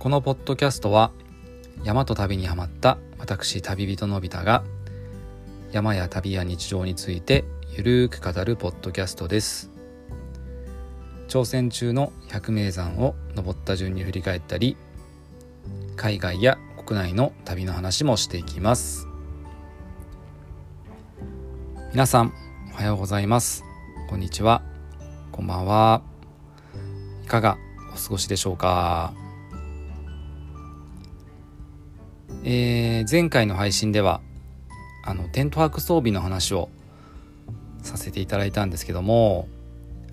このポッドキャストは山と旅にはまった私旅人のび太が山や旅や日常についてゆるく語るポッドキャストです。挑戦中の百名山を登った順に振り返ったり海外や国内の旅の話もしていきます。皆さんおはようございます。こんにちは。こんばんは。いかがお過ごしでしょうか？えー、前回の配信ではあのテント泊装備の話をさせていただいたんですけども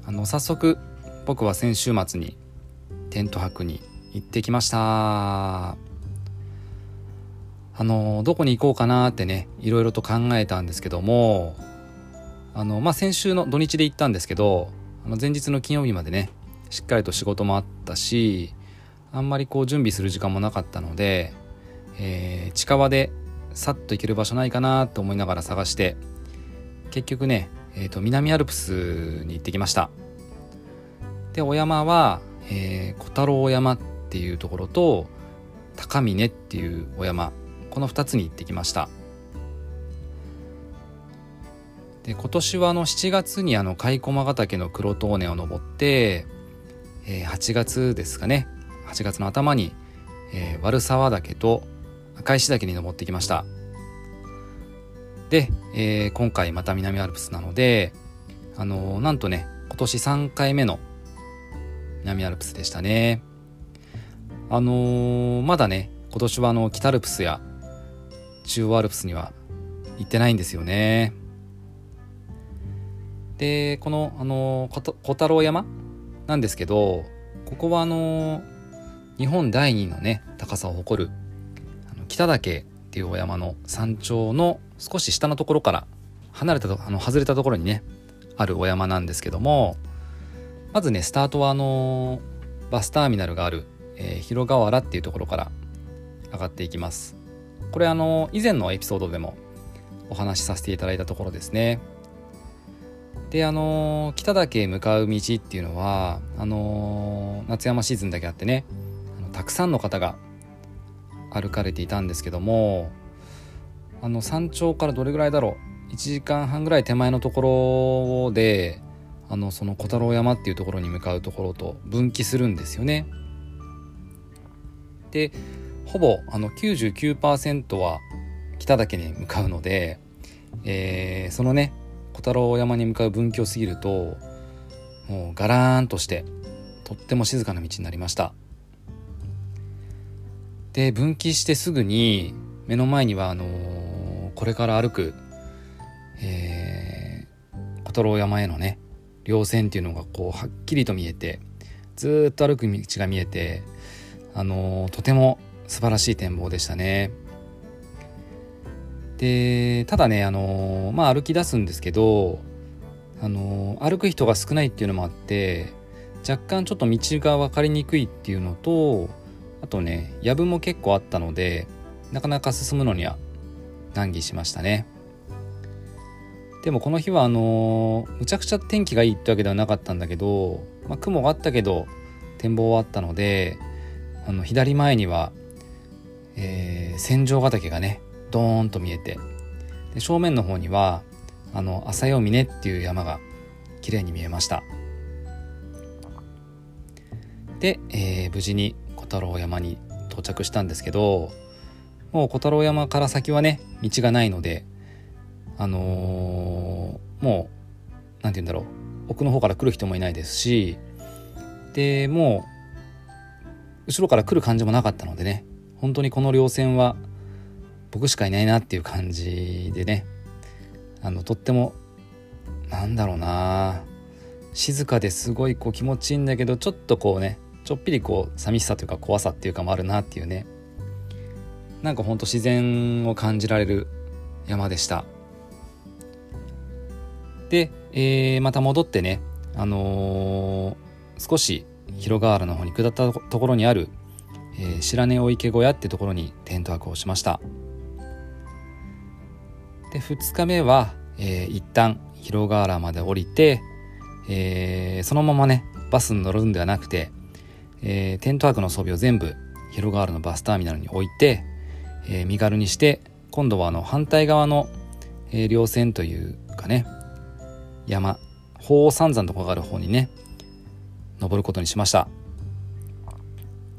あの早速僕は先週末にテント泊に行ってきました。あのどこに行こうかなってねいろいろと考えたんですけどもあのまあ先週の土日で行ったんですけどあの前日の金曜日までねしっかりと仕事もあったしあんまりこう準備する時間もなかったので、えー、近場でさっと行ける場所ないかなと思いながら探して結局ね、えーと、南アルプスに行ってきました。でお山は、えー、小太郎山っていうところと高峰っていうお山この2つに行ってきました。で今年はあの7月にあの甲斐駒ヶ岳の黒塔根を登ってえー、8月ですかね。8月の頭に、えー、悪沢岳と赤石岳に登ってきました。で、えー、今回また南アルプスなのであのー、なんとね今年3回目の南アルプスでしたね。あのー、まだね今年はあの北アルプスや中央アルプスには行ってないんですよね。でこの、あの小太郎山なんですけどここはあの日本第2のね高さを誇る北岳っていうお山の山頂の少し下のところから離れたとあの外れたところにねあるお山なんですけどもまずねスタートはあのバスターミナルがある、えー、広川原っていうところから上がっていきます。これあの以前のエピソードでもお話しさせていただいたところですね。であの北岳へ向かう道っていうのはあの夏山シーズンだけあってねたくさんの方が歩かれていたんですけどもあの山頂からどれぐらいだろう？1時間半ぐらい手前のところであのその小太郎山っていうところに向かうところと分岐するんですよね。でほぼあの99%は北岳に向かうので、えー、そのね小太郎山に向かう分岐を過ぎるともうガラーンとしてとっても静かな道になりましたで分岐してすぐに目の前にはあのー、これから歩く、えー、小太郎山へのね稜線っていうのがこうはっきりと見えてずっと歩く道が見えてあのー、とても素晴らしい展望でしたね。でただねあのまあ歩き出すんですけどあの歩く人が少ないっていうのもあって若干ちょっと道が分かりにくいっていうのとあとね藪も結構あったのでなかなか進むのには難儀しましたね。でもこの日はあのむちゃくちゃ天気がいいってわけではなかったんだけど、まあ、雲があったけど展望はあったのであの左前には、えー、千丈ヶ岳がねドーンと見えてで正面の方にはあの朝夜峰っていう山が綺麗に見えました。で、えー、無事に太郎山に到着したんですけどもう小太郎山から先はね道がないのであのー、もう何て言うんだろう奥の方から来る人もいないですしでもう後ろから来る感じもなかったのでね本当にこの稜線は僕しかいないなっていう感じでねあのとってもなんだろうな静かですごいこう気持ちいいんだけどちょっとこうねちょっぴりこう寂しさというか怖さっていうかもあるなっていうね。なんかほんと自然を感じられる山でした。で、えー、また戻ってねあのー、少し広川原の方に下ったところにある、えー、白根大池小屋ってところにテント泊をしました。で2日目は、えー、一旦広川原まで降りて、えー、そのままねバスに乗るんではなくて、えー、テント泊の装備を全部広川原のバスターミナルに置いて、えー、身軽にして今度はあの反対側の、えー、稜線というかね山鳳凰三山とかがある方にね登ることにしました。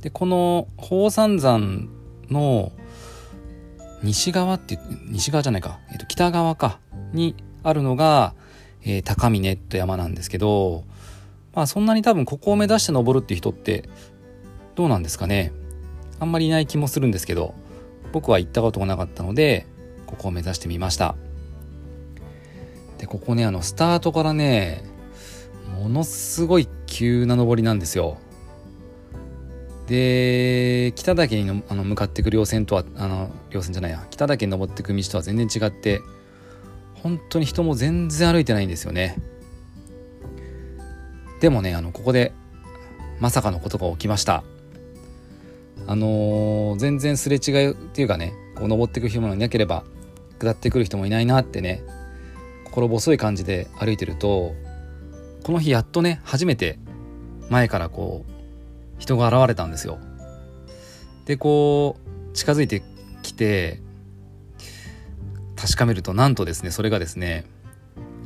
でこの鳳凰三山の西側って西側じゃないか、えー、と北側か。にあるのが、えー、高峰と山なんですけどまあそんなに多分ここを目指して登るって人ってどうなんですかね。あんまりいない気もするんですけど僕は行ったことがなかったのでここを目指してみました。でここねあのスタートからねものすごい急な登りなんですよ。で北岳にあの向かっていく稜線とはあの稜線じゃないや。北岳に登っていく道とは全然違って本当に人も全然歩いてないんですよね。でもねあのここでまさかのことが起きましたあのー、全然すれ違いっていうかねこう登っていく人もいなければ下ってくる人もいないなってね心細い感じで歩いてるとこの日やっとね初めて前からこう人が現れたんですよ。でこう近づいてきて確かめるとなんとですねそれがですね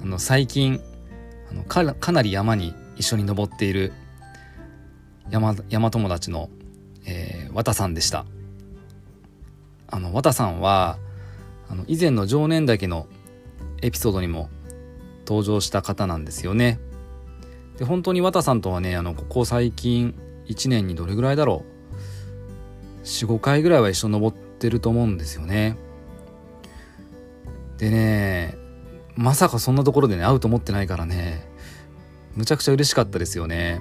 あの最近あのかかなり山に一緒に登っている山山友達の、えー、綿さんでした。あの綿さんはあの以前の常年岳のエピソードにも登場した方なんですよね。で本当に綿さんとはねあのここ最近1年にどれぐらいだろう。45回ぐらいは一緒に登ってると思うんですよね。でねまさかそんなところでね会うと思ってないからね。むちゃくちゃ嬉しかったですよね。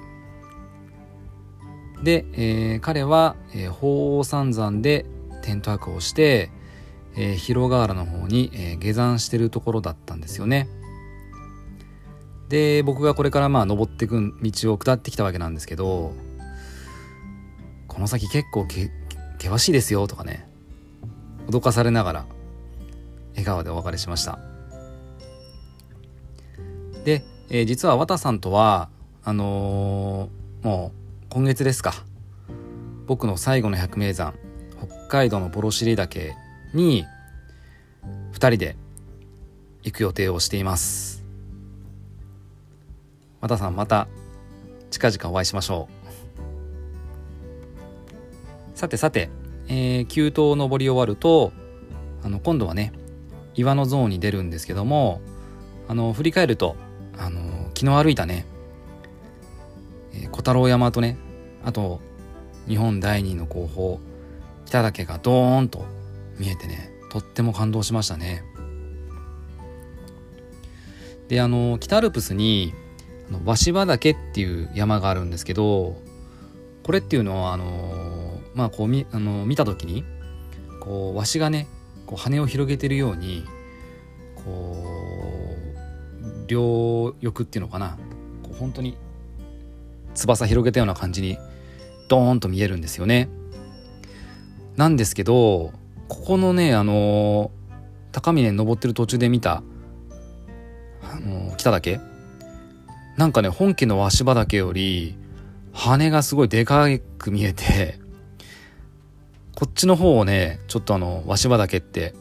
で、えー、彼は、えー、鳳凰三山でテント泊をして、えー、広川原の方に、えー、下山してるところだったんですよね。で僕がこれからまあ登っていく道を下ってきたわけなんですけどこの先結構け険しいですよとかね脅かされながら笑顔でお別れしました。で、えー、実は綿さんとはあのー、もう今月ですか。僕の最後の百名山北海道のボロシリ岳に2人で行く予定をしています。綿さんまた近々お会いしましょう。さてさて、えー、急登を登り終わるとあの今度はね岩のゾーンに出るんですけどもあの振り返るとあの昨日歩いたね、えー、小太郎山とねあと日本第二の候補北岳がドーンと見えてねとっても感動しましたね。であの北アルプスに鷲場岳っていう山があるんですけどこれっていうのはあのまあこう見あの見た時にこうわしがねこう羽を広げてるようにこう両翼っていうのかなこう本当に翼広げたような感じにドーンと見えるんですよね。なんですけどここのねあの高峰に登ってる途中で見たあの北岳なんかね本家の足場岳より羽がすごいでかく見えてこっちの方をね、ちょっとあの、鷲場岳って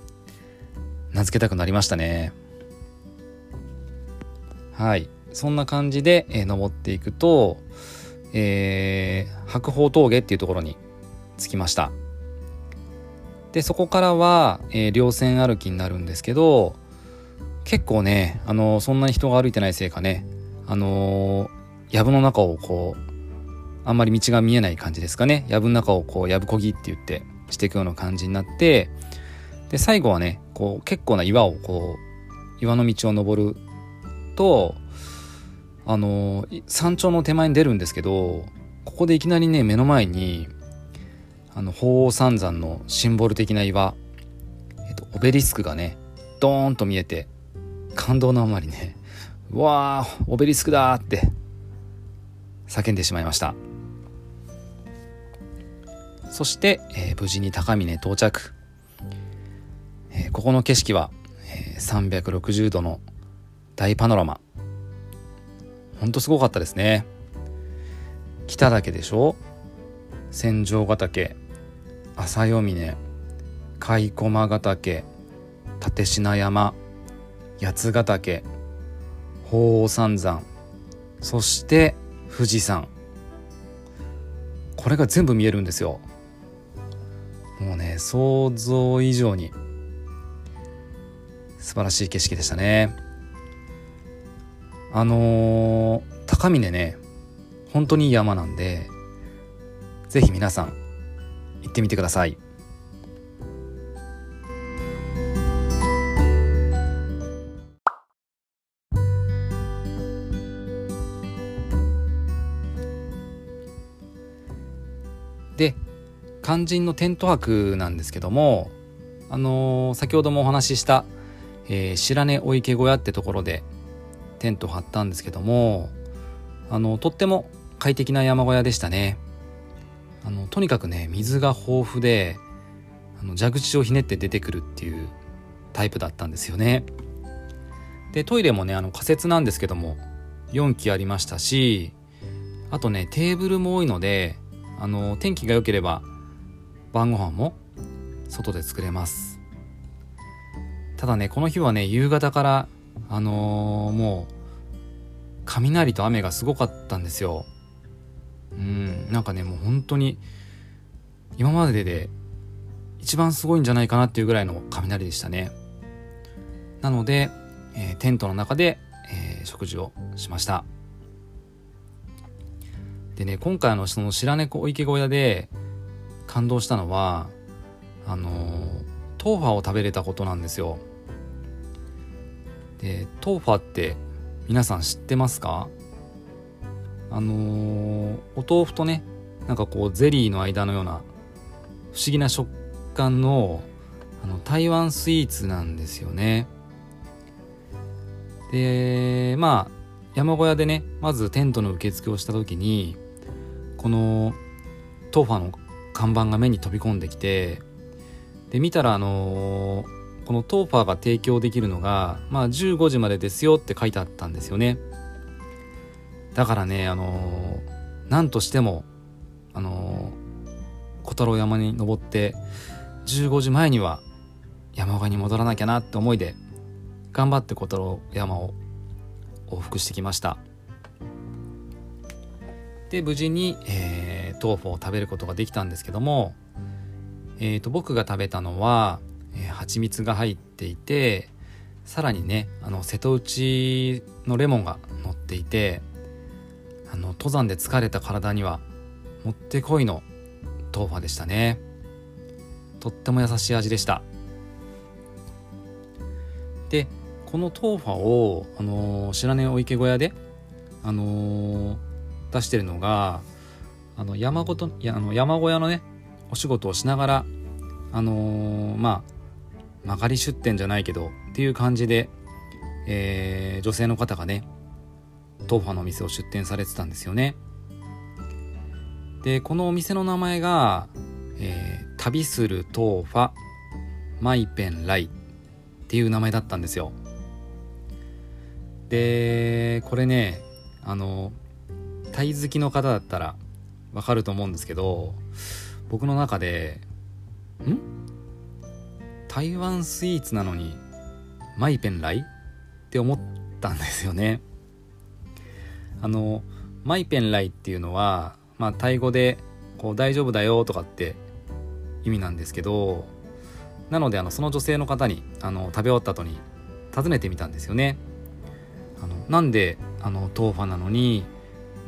名付けたくなりましたね。はい。そんな感じで、えー、登っていくと、えー、白鳳峠っていうところに着きました。で、そこからは、えー、稜線歩きになるんですけど、結構ね、あのー、そんなに人が歩いてないせいかね、あのー、藪の中をこう、あんまり道が見えない感じですかね。藪の中をこう、藪こぎって言ってしていくような感じになって、で、最後はね、こう、結構な岩をこう、岩の道を登ると、あの、山頂の手前に出るんですけど、ここでいきなりね、目の前に、あの、鳳凰三山のシンボル的な岩、えっと、オベリスクがね、ドーンと見えて、感動のあまりね、うわー、オベリスクだって叫んでしまいました。そして、えー、無事に高峰到着、えー、ここの景色は、えー、360度の大パノラマ。ほんとすごかったですね。北岳でしょ？千丈ヶ岳。朝夜峰。甲駒ヶ岳。立品山。八ヶ岳。鳳凰三山。そして富士山。これが全部見えるんですよ。もうね想像以上に素晴らしい景色でしたね。あのー、高峰ね本当にいい山なんで是非皆さん行ってみてください。で肝心のテント泊なんですけどもあのー、先ほどもお話しした、えー、白根お池小屋ってところでテント張ったんですけどもあのとっても快適な山小屋でしたね。あのとにかくね水が豊富であの蛇口をひねって出てくるっていうタイプだったんですよね。でトイレもねあの仮設なんですけども4基ありましたしあとねテーブルも多いのであの天気が良ければ晩ご飯も外で作れます。ただねこの日はね夕方からあのー、もう雷と雨がすごかったんですよ。うんなんかねもう本当に今までで一番すごいんじゃないかなっていうぐらいの雷でしたね。なので、えー、テントの中で、えー、食事をしました。でね今回のその白猫池小屋で感動したのはあのトーファを食べれたことなんですよ。でトーファって皆さん知ってますか？あのー、お豆腐とねなんかこうゼリーの間のような不思議な食感のあの台湾スイーツなんですよね。でまあ山小屋でねまずテントの受付をした時にこのトーファの看板が目に飛び込んできてで見たらあのー、このトーファが提供できるのが、まあ、15時までですよって書いてあったんですよね。だからねあのー、何としてもあのー、小太郎山に登って15時前には山小屋に戻らなきゃなって思いで頑張って小太郎山を往復してきました。で無事に、えー、豆腐を食べることができたんですけども、えーと、僕が食べたのは、えー、蜂蜜が入っていてさらにねあの瀬戸内のレモンが乗っていてあの登山で疲れた体にはもってこいの豆腐でしたね。とっても優しい味でした。でこのトーファを、あのー、白根お池小屋で、あのー出してるのがあの山ごとやあの山小屋のねお仕事をしながらあのー、まあ間借り出店じゃないけどっていう感じで、えー、女性の方がねトーファのお店を出店されてたんですよね。でこのお店の名前が、えー、旅するトーファマイペンライっていう名前だったんですよ。でこれねあのタイ好きの方だったらわかると思うんですけど僕の中でん？台湾スイーツなのにマイペンライって思ったんですよね。あのマイペンライっていうのはまあタイ語でこう大丈夫だよとかって意味なんですけどなのであのその女性の方にあの食べ終わった後に尋ねてみたんですよね。あのなんであの豆腐なのに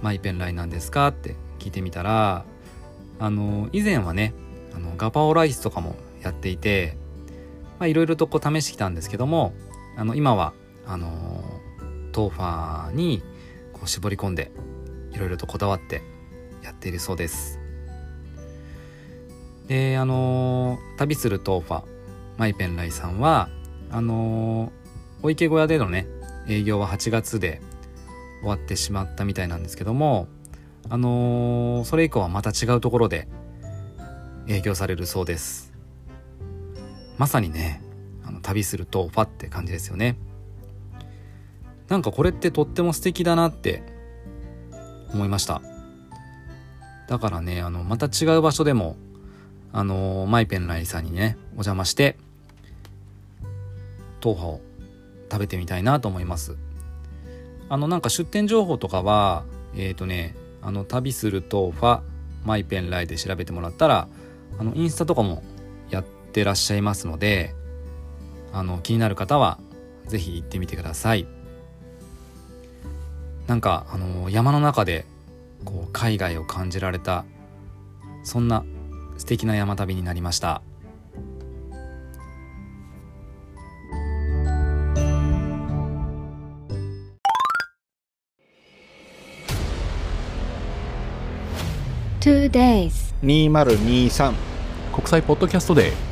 マイペンライなんですかって聞いてみたらあの以前はねあのガパオライスとかもやっていていろいろとこう試してきたんですけどもあの今はあのトーファーにこう絞り込んでいろいろとこだわってやっているそうです。であの旅するトーファマイペンライさんはあのお池小屋でのね営業は8月で終わってしまったみたいなんですけどもあの、それ以降はまた違うところで営業されるそうです。まさにねあの旅するトーファって感じですよね。なんかこれってとっても素敵だなって思いました。だからねあのまた違う場所でもあのマイペンライさんにねお邪魔して豆腐を食べてみたいなと思います。あのなんか出店情報とかはえっ、ー、とねあの旅する豆腐マイペンライで調べてもらったらあのインスタとかもってらっしゃいますのであの気になる方は是非行ってみてください。なんかあの山の中でこう海外を感じられたそんな素敵な山旅になりました。2023国際ポッドキャストデー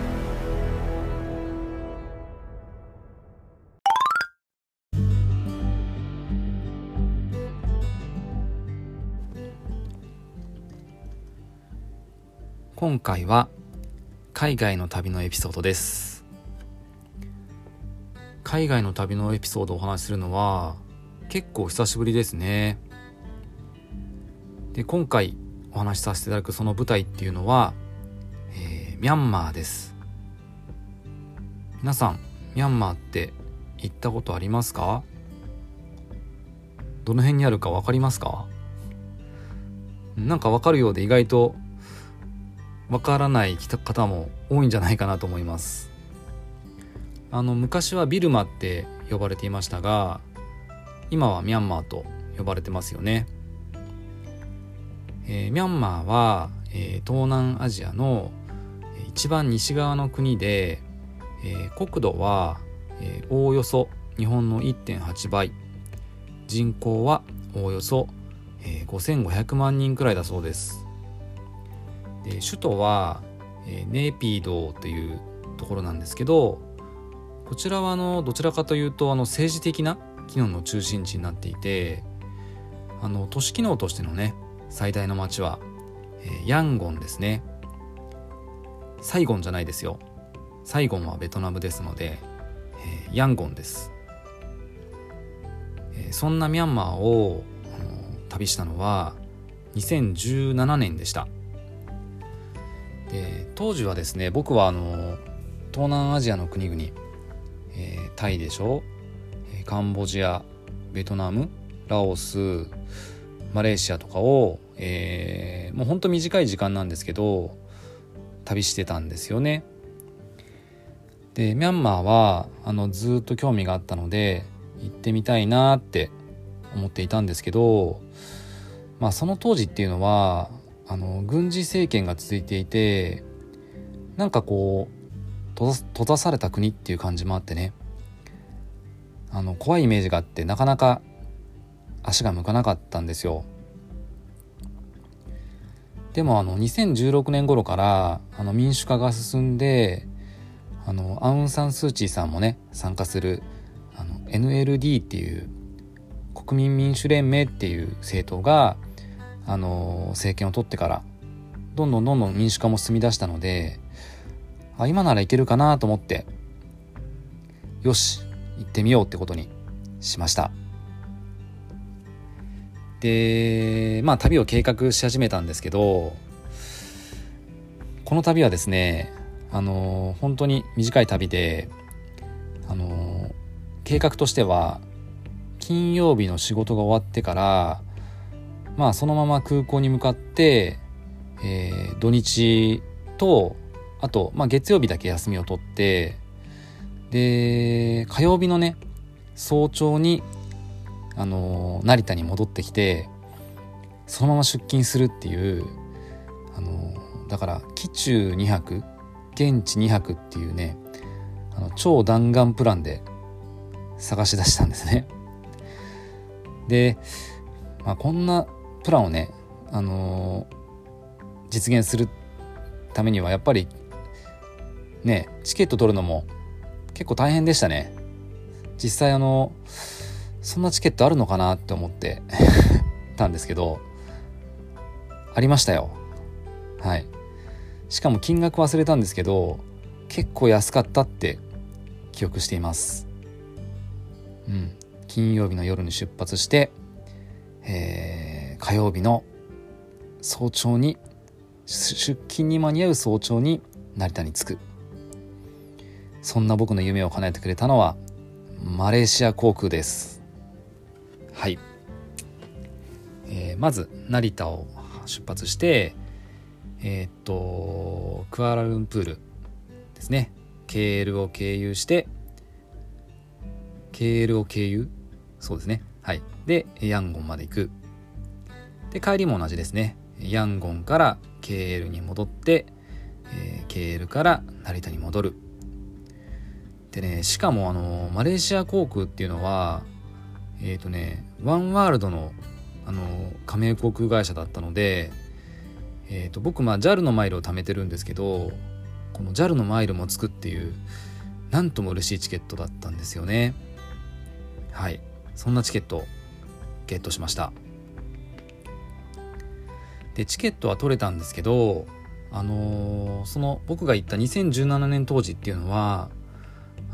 今回は海外の旅のエピソードです。海外の旅のエピソードをお話しするのは結構久しぶりですね。で今回お話しさせていただくその舞台っていうのは、えー、ミャンマーです。皆さんミャンマーって行ったことありますか？どの辺にあるか分かりますか？なんか分かるようで意外とわからない方も多いんじゃないかなと思います。あの昔はビルマって呼ばれていましたが今はミャンマーと呼ばれてますよね、えー、ミャンマーは、えー、東南アジアの一番西側の国で、えー、国土は、えおおよそ日本の1.8倍。人口はおおよそ、え5500万人くらいだそうです。で首都は、えー、ネピードというところなんですけどこちらはあのどちらかというとあの政治的な機能の中心地になっていてあの都市機能としてのね最大の町は、え、ヤンゴンですね。サイゴンじゃないですよ。サイゴンはベトナムですので、え、ヤンゴンです、え、そんなミャンマーを旅したのは2017年でした。で当時はですね僕はあの東南アジアの国々、えー、タイでしょ？カンボジアベトナムラオスマレーシアとかを、えー、もうほんと短い時間なんですけど旅してたんですよね。でミャンマーはあのずっと興味があったので行ってみたいなって思っていたんですけどまあその当時っていうのはあの軍事政権が続いていてなんかこう閉ざされた国っていう感じもあってねあの怖いイメージがあってなかなか足が向かなかったんですよ。でもあの2016年頃からあの民主化が進んであのアウン・サン・スー・チーさんもね参加するあの NLD っていう国民民主連盟っていう政党があの政権を取ってからどんどんどんどん民主化も進み出したのであ今ならいけるかなと思ってよし行ってみようってことにしました。でまあ旅を計画し始めたんですけどこの旅はですねあの本当に短い旅であの計画としては金曜日の仕事が終わってからまあそのまま空港に向かって、えー、土日とあと、まあ、月曜日だけ休みを取ってで火曜日のね早朝に、あのー、成田に戻ってきてそのまま出勤するっていう、あのー、だから機中2泊現地2泊っていうねあの超弾丸プランで探し出したんですね。で、まあ、こんなプランをね、あのー、実現するためにはやっぱりねチケット取るのも結構大変でしたね。実際あのそんなチケットあるのかなって思って たんですけどありましたよ。はい。しかも金額忘れたんですけど結構安かったって記憶しています。うん。金曜日の夜に出発して、えー、火曜日の早朝に出勤に間に合う早朝に成田に着く。そんな僕の夢を叶えてくれたのはマレーシア航空です。はい、えー、まず成田を出発してえー、っとクアラルンプールですね。KL を経由して KL を経由？そうですね。はい。でヤンゴンまで行く。で帰りも同じですね。ヤンゴンから KL に戻って、えー、KL から成田に戻る。でねしかもあのマレーシア航空っていうのはえっ、ー、とねワンワールドのあの加盟航空会社だったので、えーと、僕まあ JAL のマイルを貯めてるんですけどこの JAL のマイルもつくっていうなんとも嬉しいチケットだったんですよね。はい。そんなチケットゲットしました。でチケットは取れたんですけどあのー、その僕が行った2017年当時っていうのは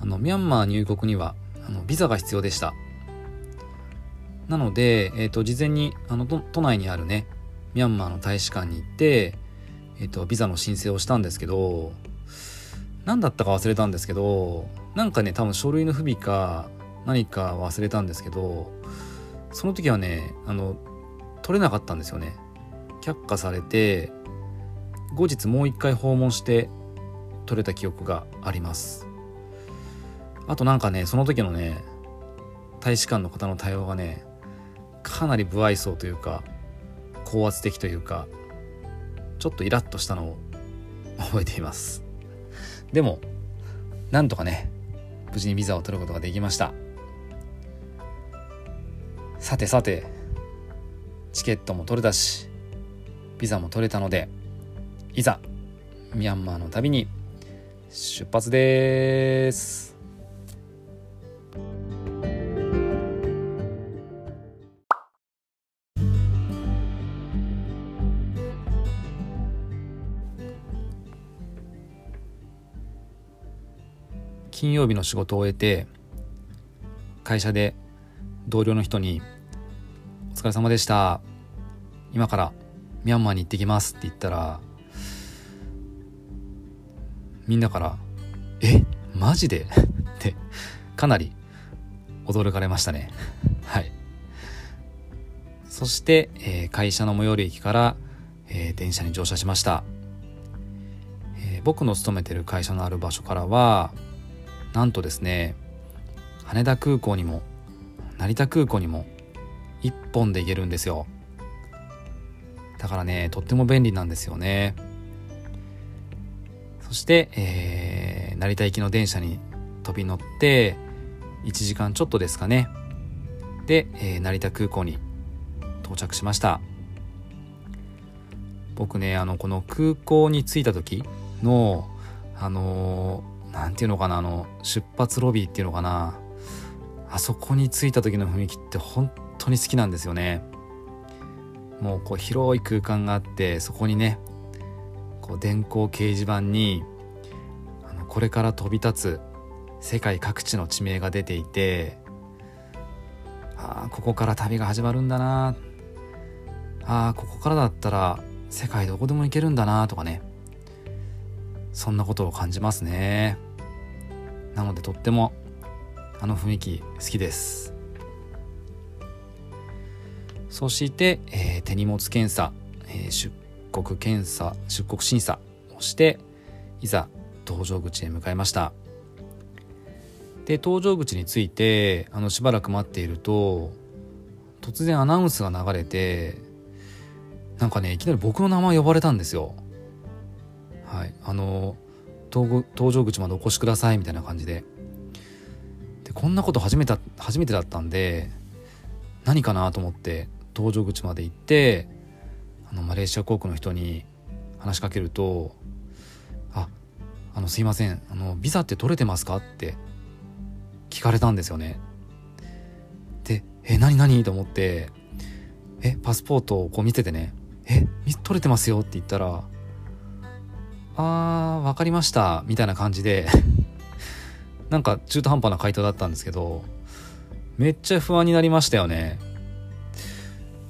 あのミャンマー入国にはあのビザが必要でした。なので、えーと、事前にあの都内にあるねミャンマーの大使館に行って、えーと、ビザの申請をしたんですけど何だったか忘れたんですけどなんかね多分書類の不備か何か忘れたんですけどその時はねあの取れなかったんですよね。却下されて後日もう一回訪問して取れた記憶があります。あとなんかねその時のね大使館の方の対応がねかなり不愛想というか高圧的というかちょっとイラッとしたのを 覚えています。でもなんとかね無事にビザを取ることができました。さてさてチケットも取れたしビザも取れたのでいざミャンマーの旅に出発です。金曜日の仕事を終えて会社で同僚の人に「お疲れ様でした。今からミャンマーに行ってきます」って言ったらみんなから「えマジで? 」ってかなり驚かれましたね。はい。そして、えー、会社の最寄り駅から、えー、電車に乗車しました、えー、僕の勤めてる会社のある場所からはなんとですね羽田空港にも成田空港にも1本で行けるんですよ。だからねとっても便利なんですよね。そして、えー、成田行きの電車に飛び乗って1時間ちょっとですかね。で、えー、成田空港に到着しました。僕ねあのこの空港に着いた時のあの何て言うのかなあの出発ロビーっていうのかな。あそこに着いた時の雰囲気って本当に好きなんですよね。もうこう広い空間があってそこにねこう電光掲示板にあのこれから飛び立つ世界各地の地名が出ていてああここから旅が始まるんだなああここからだったら世界どこでも行けるんだなとかねそんなことを感じますね。なのでとってもあの雰囲気好きです。そして、えー、手荷物検査、えー、出国検査出国審査をしていざ搭乗口へ向かいました。で搭乗口に着いてあのしばらく待っていると突然アナウンスが流れてなんかねいきなり僕の名前呼ばれたんですよ。はいあの搭乗口までお越しくださいみたいな感じで。でこんなこと初めて初めてだったんで何かなと思って搭乗口まで行ってあのマレーシア航空の人に話しかけると「ああのすいませんあのビザって取れてますか?」って聞かれたんですよねでえ何何？と思ってえパスポートをこう見ててねえ取れてますよって言ったらあー分かりましたみたいな感じでなんか中途半端な回答だったんですけどめっちゃ不安になりましたよね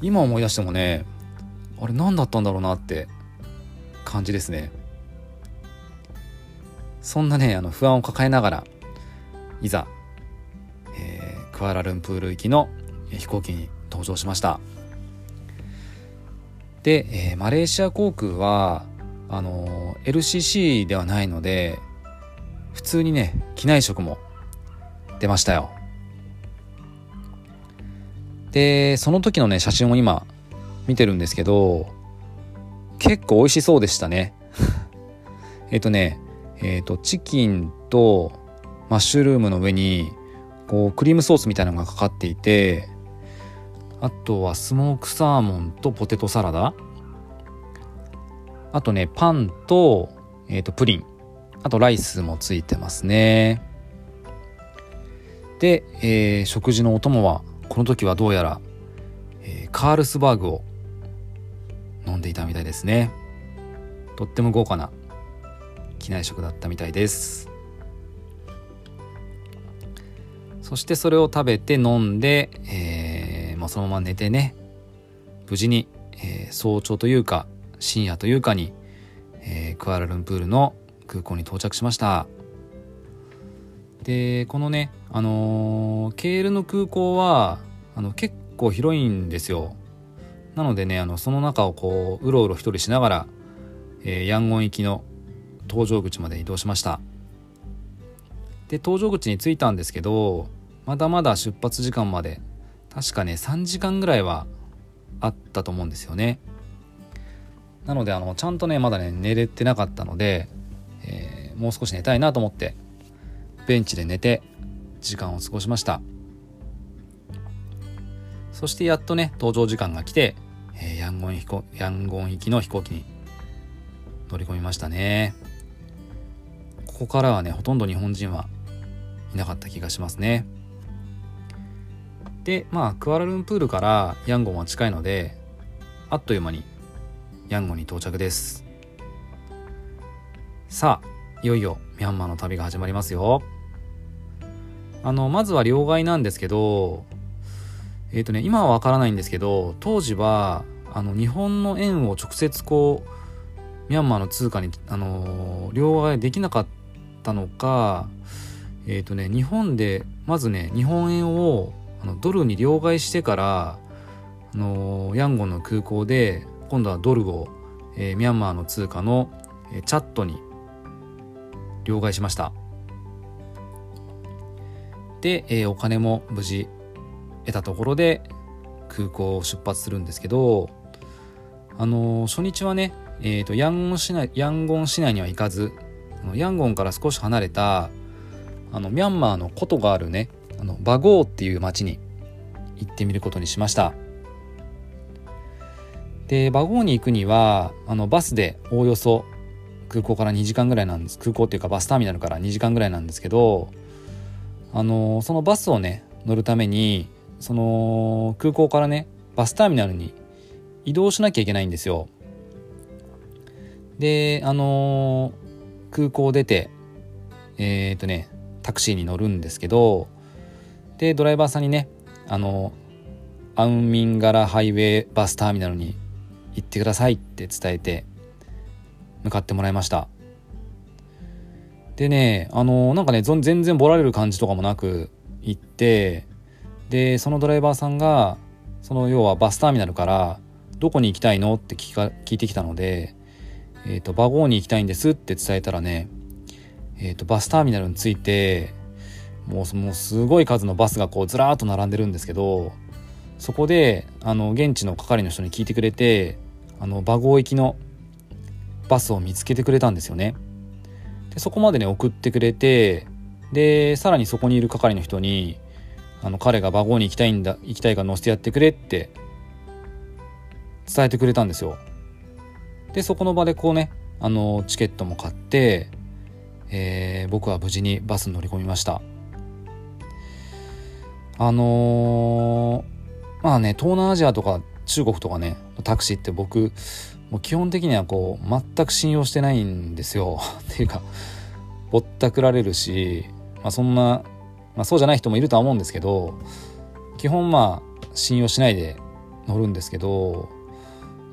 今思い出してもねあれ何だったんだろうなって感じですね。そんなねあの不安を抱えながらいざ、えー、クアラルンプール行きの飛行機に搭乗しました。で、えー、マレーシア航空はあの LCC ではないので普通にね機内食も出ましたよ。でその時のね写真を今見てるんですけど結構美味しそうでしたね。えっとねえっ、ー、とチキンとマッシュルームの上にこうクリームソースみたいなのがかかっていてあとはスモークサーモンとポテトサラダ。あとねパンと,、えー、とプリン。あとライスもついてますね。で、えー、食事のお供はこの時はどうやら、えー、カールスバーグを飲んでいたみたいですね。とっても豪華な機内食だったみたいです。そしてそれを食べて飲んで、えーまあ、そのまま寝てね無事に、えー、早朝というか深夜というかに、えー、クアラルンプールの空港に到着しました。でこのねあのー、ケールの空港はあの結構広いんですよ。なのでねあのその中をこううろうろ一人しながら、えー、ヤンゴン行きの搭乗口まで移動しました。で搭乗口に着いたんですけどまだまだ出発時間まで確かね3時間ぐらいはあったと思うんですよね。なのであのちゃんとねまだね寝れてなかったので、えー、もう少し寝たいなと思ってベンチで寝て時間を過ごしました。そしてやっとね搭乗時間が来て、えー、ヤンゴン飛行ヤンゴン行きの飛行機に乗り込みましたね。ここからはねほとんど日本人はいなかった気がしますね。でまあクアラルンプールからヤンゴンは近いのであっという間にヤンゴンに到着です。さあいよいよミャンマーの旅が始まりますよ。あのまずは両替なんですけどえっ、ー、とね今はわからないんですけど当時はあの日本の円を直接こうミャンマーの通貨に、あの両替できなかったのかえっ、ー、とね日本でまずね日本円をあのドルに両替してからあのヤンゴンの空港で今度はドルを、えー、ミャンマーの通貨の、えー、チャットに両替しました。で、えー、お金も無事得たところで空港を出発するんですけどあのー、初日はね、えーと、ヤンゴン市内ヤンゴン市内には行かずヤンゴンから少し離れたあのミャンマーの古都があるねあのバゴーっていう町に行ってみることにしました。でバゴーに行くにはあのバスでおおよそ空港から2時間ぐらいなんです空港っていうかバスターミナルから2時間ぐらいなんですけどあのそのバスをね乗るためにその空港からねバスターミナルに移動しなきゃいけないんですよ。であの空港出てえー、っとねタクシーに乗るんですけどでドライバーさんにねあのアウンミンガラハイウェイバスターミナルに行ってくださいって伝えて向かってもらいました。でねあのなんかね全然ボラれる感じとかもなく行ってでそのドライバーさんがその要はバスターミナルからどこに行きたいのって聞か聞いてきたので、えーと、バゴーに行きたいんですって伝えたらね、えーと、バスターミナルについてもうもうすごい数のバスがこうずらーっと並んでるんですけどそこであの現地の係の人に聞いてくれてあの馬号行きのバスを見つけてくれたんですよね。でそこまでね送ってくれてでさらにそこにいる係の人にあの彼が馬号に行きたいんだ行きたいから乗せてやってくれって伝えてくれたんですよ。でそこの場でこうねあのチケットも買って、えー、僕は無事にバスに乗り込みました。あのーまあね東南アジアとか中国とかねタクシーって僕もう基本的にはこう全く信用してないんですよ。っていうかぼったくられるし、まあ、そんな、まあ、そうじゃない人もいるとは思うんですけど基本まあ信用しないで乗るんですけど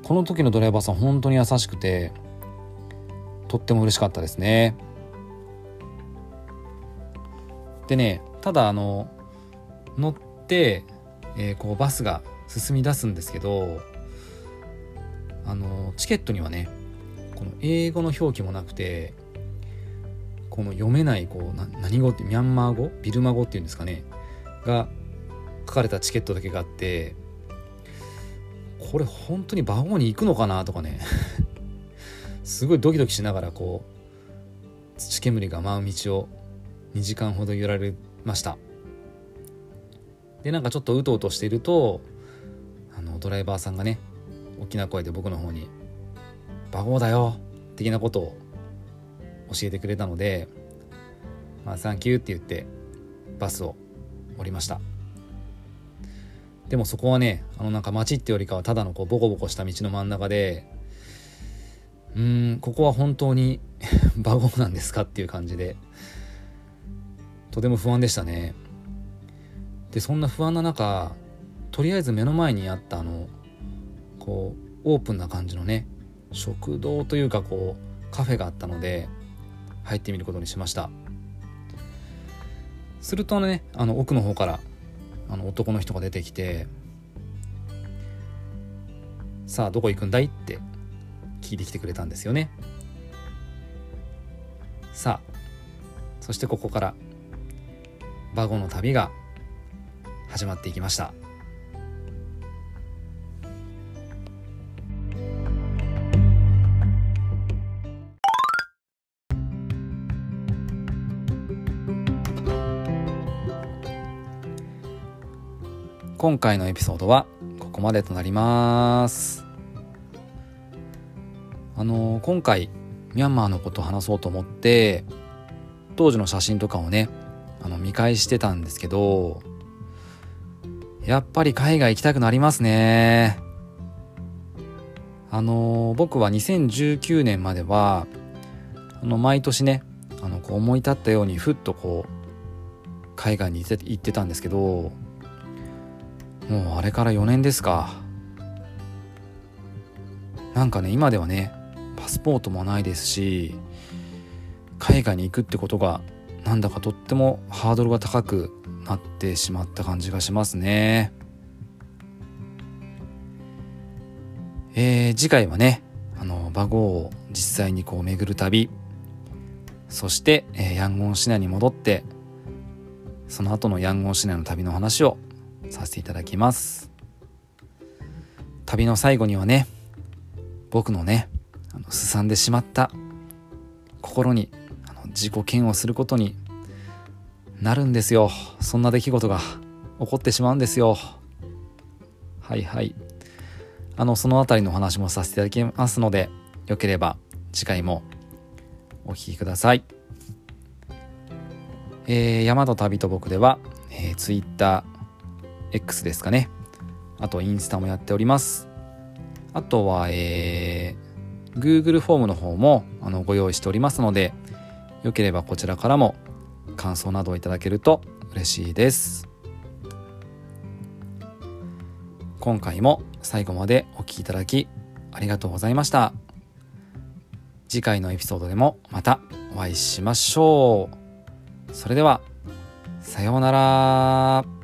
この時のドライバーさん本当に優しくてとっても嬉しかったですね。でねただあの乗って、えーこうバスが進み出すんですけどあのチケットにはねこの英語の表記もなくてこの読めないこうな何語ってミャンマー語ビルマ語っていうんですかねが書かれたチケットだけがあってこれ本当にバゴに行くのかなとかね すごいドキドキしながらこう土煙が舞う道を2時間ほど揺られました。でなんかちょっとうとうとしているとあのドライバーさんがね大きな声で僕の方に「バゴーだよ」的なことを教えてくれたので「まあ、サンキュー」って言ってバスを降りました。でもそこはねあのなんか街ってよりかはただのこうボコボコした道の真ん中でうんここは本当にバゴーなんですかっていう感じでとても不安でしたね。でそんな不安な中とりあえず目の前にあったあのこうオープンな感じのね食堂というかこうカフェがあったので入ってみることにしましたするとねあの奥の方からあの男の人が出てきて「さあどこ行くんだい?」って聞いてきてくれたんですよねさあそしてここからバゴの旅が始まっていきました今回のエピソードはここまでとなります。あの今回ミャンマーのことを話そうと思って当時の写真とかをねあの見返してたんですけどやっぱり海外行きたくなりますね。あの僕は2019年まではあの毎年ねあのこう思い立ったようにふっとこう海外に行って行ってたんですけどもうあれから4年ですか。なんかね今ではねパスポートもないですし海外に行くってことがなんだかとってもハードルが高くなってしまった感じがしますね。えー次回はねあのバゴーを実際にこう巡る旅。そして、えーヤンゴン市内に戻ってその後のヤンゴン市内の旅の話をさせていただきます。旅の最後にはね僕のねあのすさんでしまった心にあの自己嫌悪することになるんですよ。そんな出来事が起こってしまうんですよ。はいはい。あのそのあたりのお話もさせていただきますのでよければ次回もお聞きください。えー、山と旅と僕では、えー、Twitter X ですかね。あとインスタもやっております。あとは、えー、Google フォームの方もあのご用意しておりますのでよければこちらからも感想などをいただけると嬉しいです。今回も最後までお聴きいただきありがとうございました。次回のエピソードでもまたお会いしましょう。それではさようなら。